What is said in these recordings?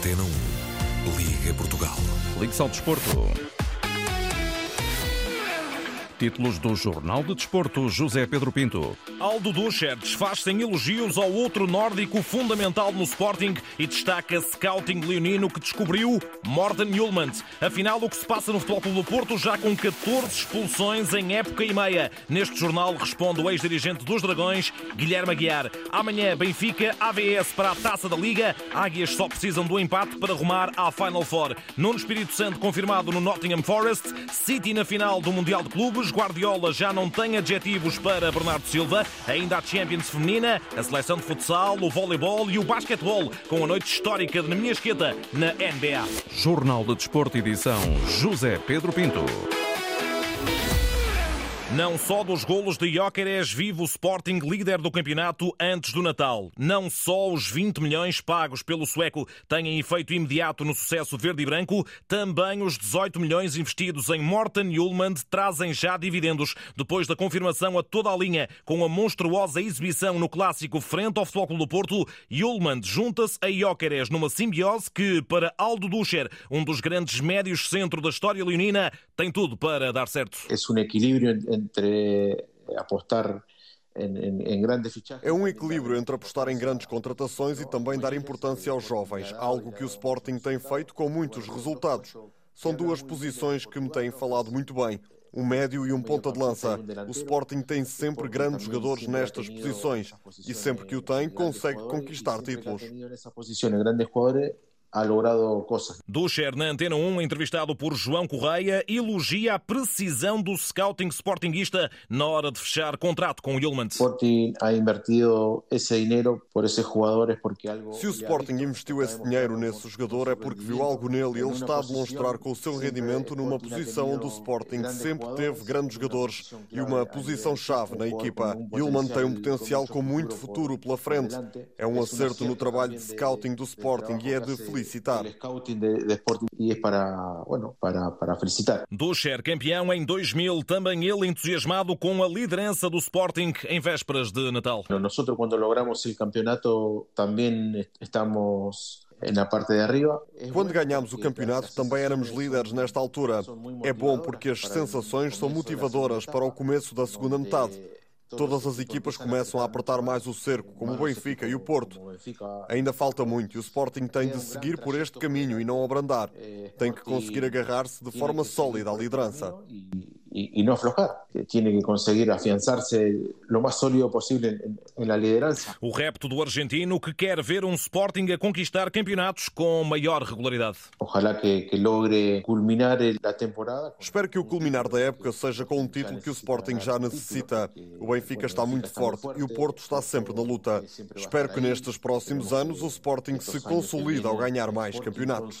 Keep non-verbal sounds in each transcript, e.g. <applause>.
Antena 1, Liga Portugal. Ligue-se ao desporto. Títulos do Jornal de Desporto, José Pedro Pinto. Aldo Ducher desfaz-se em elogios ao outro nórdico fundamental no Sporting e destaca scouting leonino que descobriu Morten Hjulmand. Afinal, o que se passa no Futebol Clube do Porto já com 14 expulsões em época e meia. Neste jornal responde o ex-dirigente dos Dragões, Guilherme Aguiar. Amanhã, Benfica, AVS para a Taça da Liga. Águias só precisam do empate para rumar à Final Four. Nuno Espírito Santo confirmado no Nottingham Forest. City na final do Mundial de Clubes. Guardiola já não tem adjetivos para Bernardo Silva. Ainda a Champions Feminina, a seleção de futsal, o voleibol e o basquetebol, com a noite histórica de na minha esquerda na NBA. Jornal de Desporto, edição José Pedro Pinto. Não só dos golos de Jóqueres vive o Sporting líder do campeonato antes do Natal. Não só os 20 milhões pagos pelo sueco têm efeito imediato no sucesso verde e branco, também os 18 milhões investidos em Morten Hjulmand trazem já dividendos. Depois da confirmação a toda a linha com a monstruosa exibição no clássico frente ao Futebol Clube do Porto, Hjulmand junta-se a Jóqueres numa simbiose que, para Aldo Ducher, um dos grandes médios centro da história leonina, tem tudo para dar certo. É um equilíbrio entre apostar é um equilíbrio entre apostar em grandes contratações e também dar importância aos jovens, algo que o Sporting tem feito com muitos resultados. São duas posições que me têm falado muito bem. Um médio e um ponta de lança. O Sporting tem sempre grandes jogadores nestas posições e sempre que o tem consegue conquistar títulos ha logrado coisas. Ducher, na Antena 1, entrevistado por João Correia, elogia a precisão do scouting sportinguista na hora de fechar contrato com o Yulman. Sporting ha invertido esse dinheiro por esses jogadores porque algo... Se o Sporting investiu esse dinheiro nesse jogador é porque viu algo nele e ele está a demonstrar com o seu rendimento numa posição onde o Sporting sempre teve grandes jogadores e uma posição-chave na equipa. Yulman tem um potencial com muito futuro pela frente. É um acerto no trabalho de scouting do Sporting e é de felicidade felicitar. El scouting de, de Sporting es para, bueno, para, para felicitar. Ducher, campeão em 2000, também ele entusiasmado com a liderança do Sporting em vésperas de Natal. Nosotros cuando logramos el campeonato también estamos na parte de arriba. Quando ganhámos o campeonato, também éramos líderes nesta altura. É bom porque as sensações são motivadoras para o começo da segunda metade. Todas as equipas começam a apertar mais o cerco, como o Benfica e o Porto. Ainda falta muito e o Sporting tem de seguir por este caminho e não abrandar. Tem que conseguir agarrar-se de forma sólida à liderança y, y, no aflojar. Tiene que conseguir afianzarse lo más sólido posible en, en, la liderança. O repto do argentino que quer ver um Sporting a conquistar campeonatos com maior regularidade. Ojalá que, que logre culminar a temporada. Espero que o culminar da época seja com um título que o Sporting já necessita. O Benfica está muito forte e o Porto está sempre na luta. Espero que nestes próximos anos o Sporting se consolide ao ganhar mais campeonatos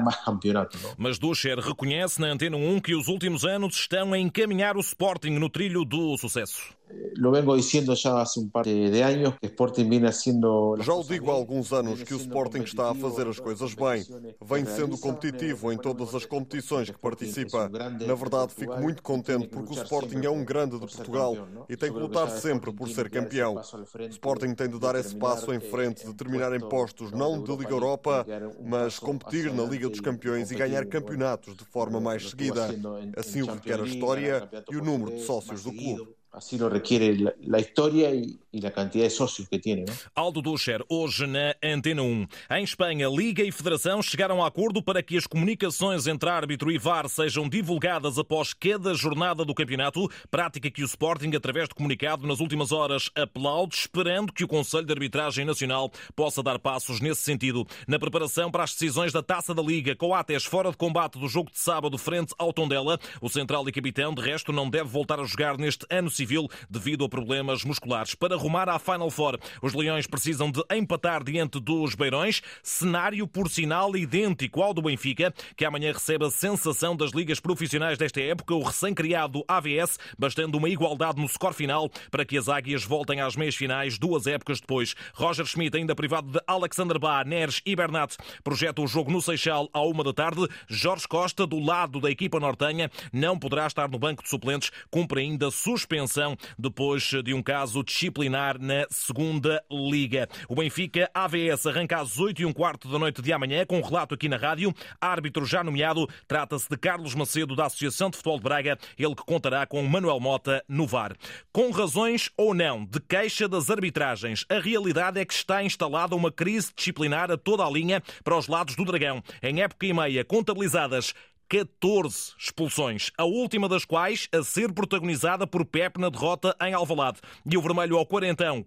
mais <laughs> campeonatos. Mas Ducher reconhece na Antena 1 que os últimos anos estão a encaminhar o Sporting no trilho do sucesso. Lo vengo diciendo ya hace un par de años que Sporting viene haciendo. Já o digo há alguns anos que o Sporting está a fazer as coisas bem. Vem sendo competitivo em todas as competições que participa. Na verdade, fico muito contente porque o Sporting é um grande de Portugal e tem que lutar sempre por ser campeão. O Sporting tem de dar esse passo em frente, de terminar em postos não de Liga Europa, mas competir na Liga dos Campeões e ganhar campeonatos de forma mais seguida. Assim o requer a história e o número de sócios do clube. Así lo requiere la, la historia y, y, la cantidad de socios que tiene. ¿no? Aldo Ducher, hoje na Antena 1. Em Espanha, Liga e Federação chegaram a acordo para que as comunicações entre árbitro e VAR sejam divulgadas após cada jornada do campeonato, prática que o Sporting, através de comunicado nas últimas horas, aplaude, esperando que o Conselho de Arbitragem Nacional possa dar passos nesse sentido. Na preparação para as decisões da Taça da Liga, Coates fora de combate do jogo de sábado frente ao Tondela, o central e capitão, de resto, não deve voltar a jogar neste ano civil devido a problemas musculares. Para rumar à Final Four, os Leões precisam de empatar diante dos Beirões, cenário por sinal idêntico ao do Benfica, que amanhã recebe a sensação das ligas profissionais desta época, o recém-criado AVS, bastando uma igualdade no score final para que as Águias voltem às meias finais duas épocas depois. Roger Schmidt, ainda privado de Alexander Bá, Neres e Bernat, projeta o jogo no Seixal à uma da tarde. Jorge Costa, do lado da equipa nortenha, não poderá estar no banco de suplentes, cumpre ainda suspensão depois de um caso disciplinar disciplinar na segunda Liga. O Benfica AVS arranca às 8 e um quarto da noite de amanhã, com um relato aqui na rádio. Árbitro já nomeado, trata-se de Carlos Macedo, da Associação de Futebol de Braga, ele que contará com Manuel Mota no VAR. Com razões ou não de queixa das arbitragens, a realidade é que está instalada uma crise disciplinar a toda a linha para os lados do Dragão. Em época e meia, contabilizadas 14 expulsões, a última das quais a ser protagonizada por Pep na derrota em Alvalade. E o vermelho ao quarentão,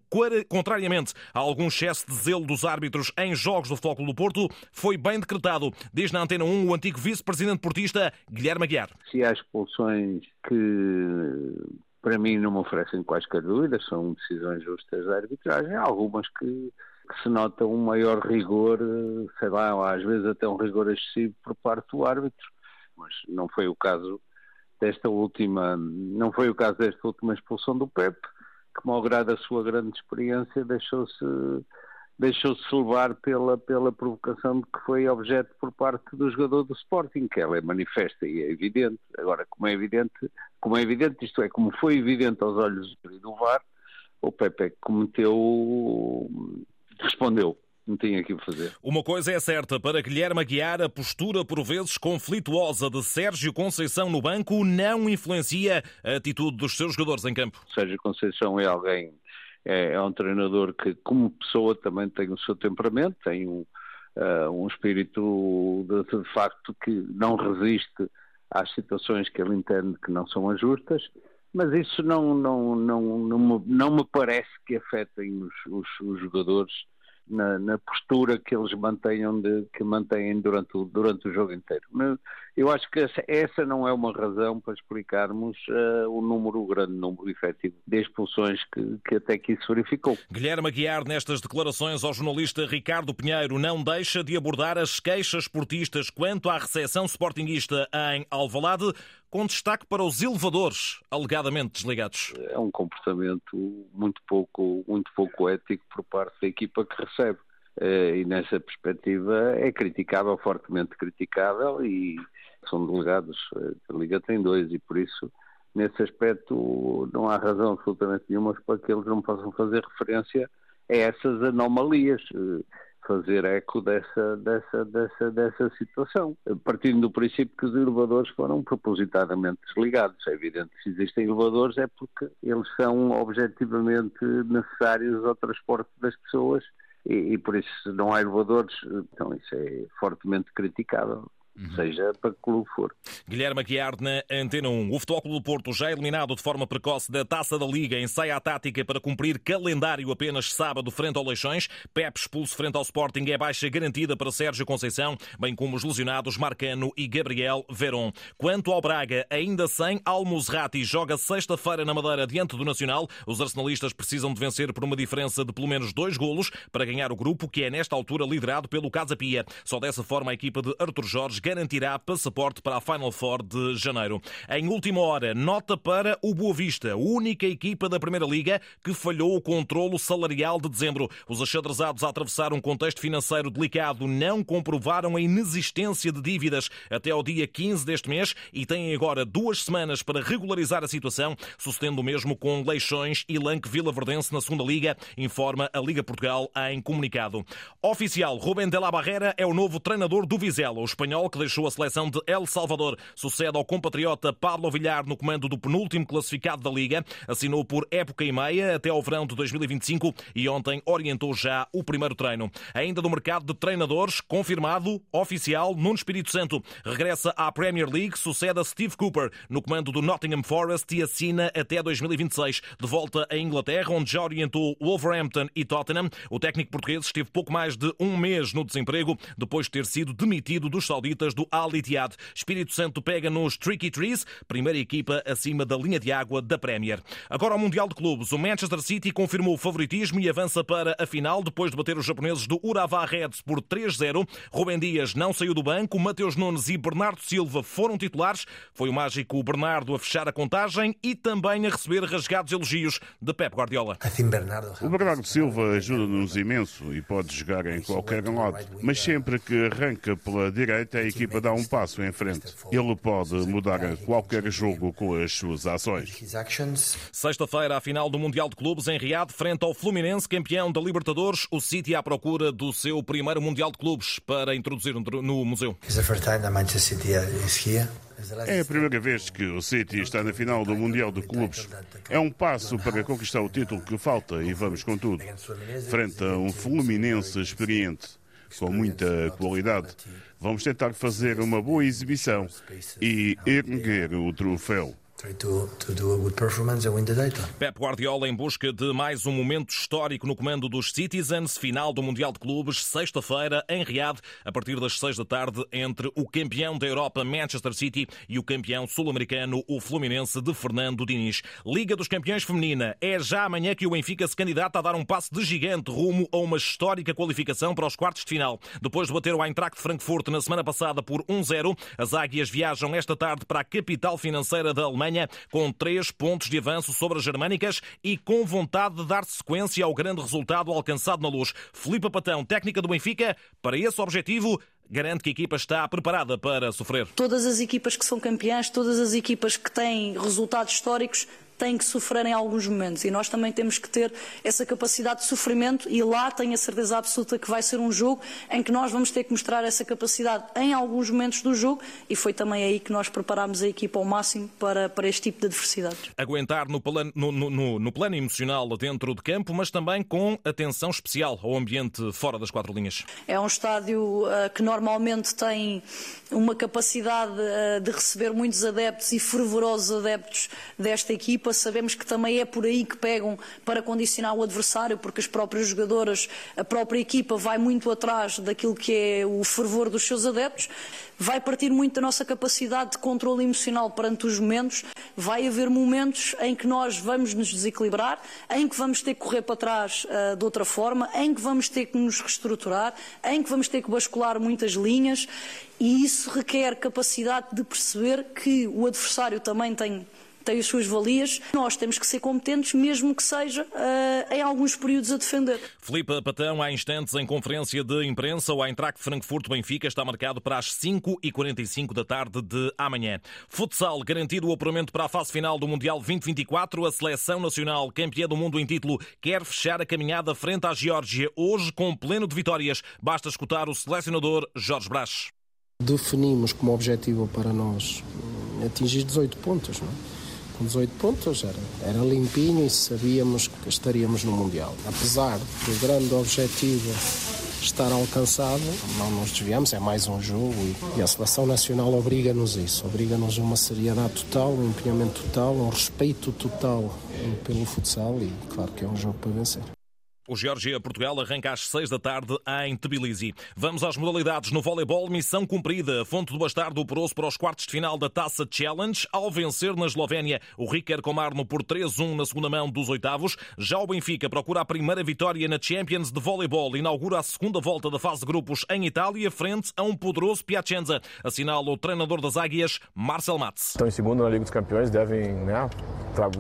contrariamente a algum excesso de zelo dos árbitros em jogos do Futebol do Porto, foi bem decretado. Diz na Antena 1 o antigo vice-presidente portista Guilherme Aguiar. Se há expulsões que para mim não me oferecem quaisquer dúvidas, são decisões justas da arbitragem, há algumas que que se nota um maior rigor, sei lá, às vezes até um rigor excessivo por parte do árbitro mas não foi o caso desta última, não foi o caso desta última expulsão do Pep, que malgrado a sua grande experiência deixou-se deixou-se levar pela, pela provocação que foi objeto por parte do jogador do Sporting, que ela é manifesta e é evidente. Agora, como é evidente, como é evidente, isto é, como foi evidente aos olhos do VAR, o Pepe cometeu, respondeu não tinha aqui para fazer. Uma coisa é certa, para Guilherme Aguiar, a postura por vezes conflituosa de Sérgio Conceição no banco não influencia a atitude dos seus jogadores em campo. Sérgio Conceição é alguém, é, é um treinador que, como pessoa, também tem o seu temperamento, tem um, uh, um espírito de, de facto que não resiste às situações que ele entende que não são as justas mas isso não, não, não, não, me, não me parece que afetem os, os, os jogadores na, na, postura que eles mantenham de, que mantêm durante o, durante o jogo inteiro. Eu acho que essa, não é uma razão para explicarmos uh, o número, o grande número efetivo de expulsões que, que até que isso verificou. Guilherme Aguiar, nestas declarações ao jornalista Ricardo Pinheiro, não deixa de abordar as queixas esportistas quanto à recepção sportinguista em Alvalade, com destaque para os elevadores alegadamente desligados. É um comportamento muito pouco, muito pouco ético por parte da equipa que recebe. Eh, e nessa perspectiva é criticável, fortemente criticável, e são delegados, a Liga tem dois, e por isso, nesse aspecto, não há razão absolutamente nenhuma para que eles não possam fazer referência a essas anomalias. Eh, fazer eco dessa, dessa, dessa, dessa situação, partindo do princípio que os elevadores foram propositadamente desligados. É evidente que se existem elevadores é porque eles são objetivamente necessários ao transporte das pessoas e, e por isso não há elevadores, então isso é fortemente criticável. Uhum. seja para que clube for. Guilherme Aguiar na Antena 1. O Futebol do Porto, já eliminado de forma precoce da Taça da Liga, ensaia a tática para cumprir calendário apenas sábado frente ao Leixões. Pep expulso frente ao Sporting é baixa garantida para Sérgio Conceição, bem como os lesionados Marcano e Gabriel Veron. Quanto ao Braga, ainda sem Almozrati, joga sexta-feira na Madeira diante do Nacional. Os arsenalistas precisam de vencer por uma diferença de pelo menos dois golos para ganhar o grupo, que é nesta altura liderado pelo Casa Pia. Só dessa forma a equipa de Artur Jorge garantirá passaporte para a Final Four de janeiro. Em última hora, nota para o Boa Vista, única equipa da Primeira Liga que falhou o controlo salarial de dezembro. Os achadrezados a atravessar um contexto financeiro delicado não comprovaram a inexistência de dívidas até ao dia 15 deste mês e têm agora duas semanas para regularizar a situação, sucedendo o mesmo com Leixões e Lanque Vila Verdense na segunda Liga, informa a Liga Portugal em comunicado. Oficial, Rubem de la Barrera é o novo treinador do Vizela. O espanhol que deixou a seleção de El Salvador. Sucede ao compatriota Pablo Villar no comando do penúltimo classificado da Liga. Assinou por época e meia até ao verão de 2025 e ontem orientou já o primeiro treino. Ainda do mercado de treinadores, confirmado, oficial, Nuno Espírito Santo. Regressa à Premier League, sucede a Steve Cooper no comando do Nottingham Forest e assina até 2026. De volta à Inglaterra, onde já orientou Wolverhampton e Tottenham, o técnico português esteve pouco mais de um mês no desemprego depois de ter sido demitido dos sauditas do Al Ittihad. Espírito Santo pega nos Tricky Trees, primeira equipa acima da linha de água da Premier. Agora ao Mundial de Clubes, o Manchester City confirmou o favoritismo e avança para a final depois de bater os japoneses do Urawa Reds por 3-0. Rubem Dias não saiu do banco, Mateus Nunes e Bernardo Silva foram titulares. Foi o mágico Bernardo a fechar a contagem e também a receber rasgados elogios de Pep Guardiola. O Bernardo Silva ajuda-nos imenso e pode jogar em qualquer lado, mas sempre que arranca pela direita é equipa dá um passo em frente. Ele pode mudar qualquer jogo com as suas ações. Sexta-feira, a final do Mundial de Clubes em Riad, frente ao Fluminense, campeão da Libertadores, o City à procura do seu primeiro Mundial de Clubes para introduzir no museu. É a primeira vez que o City está na final do Mundial de Clubes. É um passo para conquistar o título que falta e vamos com tudo. Frente a um Fluminense experiente, com muita qualidade. Vamos tentar fazer uma boa exibição e erguer o troféu. Pep Guardiola em busca de mais um momento histórico no comando dos Citizens, final do Mundial de Clubes, sexta-feira, em Riad, a partir das seis da tarde, entre o campeão da Europa, Manchester City, e o campeão sul-americano, o Fluminense, de Fernando Diniz. Liga dos Campeões Feminina. É já amanhã que o Benfica se candidata a dar um passo de gigante rumo a uma histórica qualificação para os quartos de final. Depois de bater o Eintracht Frankfurt na semana passada por 1-0, as águias viajam esta tarde para a capital financeira da Alemanha com três pontos de avanço sobre as germânicas e com vontade de dar sequência ao grande resultado alcançado na luz. Filipe Patão, técnica do Benfica, para esse objetivo, garante que a equipa está preparada para sofrer. Todas as equipas que são campeãs, todas as equipas que têm resultados históricos, têm que sofrer em alguns momentos e nós também temos que ter essa capacidade de sofrimento e lá tenho a certeza absoluta que vai ser um jogo em que nós vamos ter que mostrar essa capacidade em alguns momentos do jogo e foi também aí que nós preparámos a equipa ao máximo para, para este tipo de adversidades. Aguentar no plano, no, no, no plano emocional dentro de campo, mas também com atenção especial ao ambiente fora das quatro linhas. É um estádio uh, que normalmente tem uma capacidade uh, de receber muitos adeptos e fervorosos adeptos desta equipa sabemos que também é por aí que pegam para condicionar o adversário, porque as próprias jogadoras, a própria equipa vai muito atrás daquilo que é o fervor dos seus adeptos, vai partir muito da nossa capacidade de controle emocional perante os momentos, vai haver momentos em que nós vamos nos desequilibrar, em que vamos ter que correr para trás uh, de outra forma, em que vamos ter que nos reestruturar, em que vamos ter que bascular muitas linhas. E isso requer capacidade de perceber que o adversário também tem tem as suas valias. Nós temos que ser competentes, mesmo que seja uh, em alguns períodos a defender. Filipe Patão, há instantes, em conferência de imprensa, o Eintracht Frankfurt-Benfica está marcado para as 5h45 da tarde de amanhã. Futsal, garantido o apuramento para a fase final do Mundial 2024. A seleção nacional, campeã do mundo em título, quer fechar a caminhada frente à Geórgia, hoje com pleno de vitórias. Basta escutar o selecionador Jorge Brás. Definimos como objetivo para nós atingir 18 pontos, não é? Com 18 pontos, era, era limpinho e sabíamos que estaríamos no Mundial. Apesar do grande objetivo estar alcançado, não nos desviamos, é mais um jogo e, a seleção nacional obriga-nos isso, obriga-nos a uma seriedade total, um empenhamento total, um respeito total pelo futsal e claro que é um jogo para vencer. O Geórgia-Portugal arranca às 6 da tarde em Tbilisi. Vamos às modalidades no voleibol. Missão cumprida. Fonte do Bastardo operou-se para os quartos de final da Taça Challenge ao vencer na Eslovénia o Riker Komarno por 3-1 na segunda mão dos oitavos. Já o Benfica procura a primeira vitória na Champions de voleibol. Inaugura a segunda volta da fase de grupos em Itália frente a um poderoso Piacenza. Assinala o treinador das Águias, Marcel Matz. Estão em segundo na Liga dos Campeões, devem né,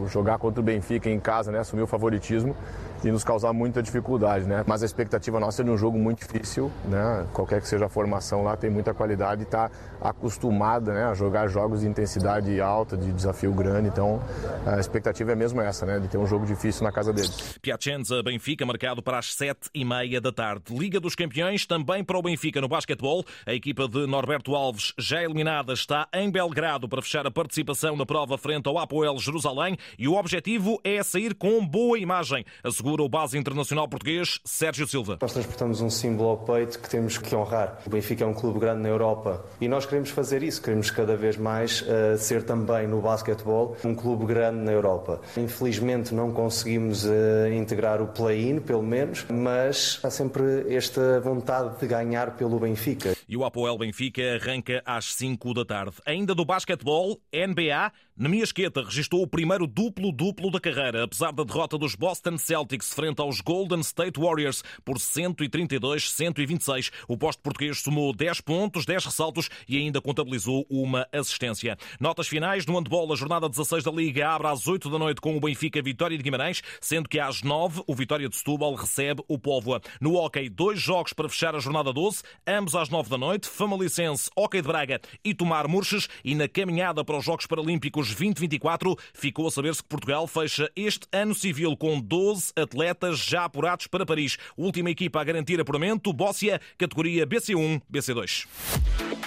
jogar contra o Benfica em casa, né, assumir o favoritismo e nos causar muita dificuldade, né? Mas a expectativa nossa é de um jogo muito difícil, né? Qualquer que seja a formação lá tem muita qualidade e está acostumada né, a jogar jogos de intensidade alta, de desafio grande. Então a expectativa é mesmo essa, né? De ter um jogo difícil na casa deles. Piacenza Benfica marcado para as sete e meia da tarde. Liga dos Campeões também para o Benfica no basquetebol. A equipa de Norberto Alves já eliminada está em Belgrado para fechar a participação na prova frente ao Apoel Jerusalém e o objetivo é sair com boa imagem. Assegura assegura o base internacional português Sérgio Silva. Nós transportamos um símbolo ao peito que temos que honrar. O Benfica é um clube grande na Europa e nós queremos fazer isso, queremos cada vez mais uh, ser também no basquetebol um clube grande na Europa. Infelizmente não conseguimos uh, integrar o play-in, pelo menos, mas há sempre esta vontade de ganhar pelo Benfica. E o Apoel Benfica arranca às 5 da tarde. Ainda do basquetebol, NBA, Nemiasqueta registrou o primeiro duplo-duplo da carreira, apesar da derrota dos Boston Celtics frente aos Golden State Warriors por 132-126. O posto português somou 10 pontos, 10 ressaltos e ainda contabilizou uma assistência. Notas finais no handball, a jornada 16 da Liga abre às 8 da noite com o Benfica Vitória de Guimarães, sendo que às 9 o Vitória de Setúbal recebe o Póvoa. No hockey, dois jogos para fechar a jornada 12, ambos às 9 da noite, Famalicense, Hockey de Braga e Tomar Murches e na caminhada para os Jogos Paralímpicos 2024, ficou a saber-se que Portugal fecha este ano civil com 12 atletas já apurados para Paris. Última equipa a garantir apuramento, Bóssia, categoria BC1, BC2.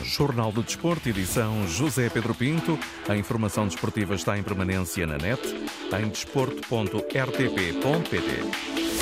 Jornal de Desporto, edição José Pedro Pinto. A informação desportiva está em permanência na net, em desporto.rtp.pt.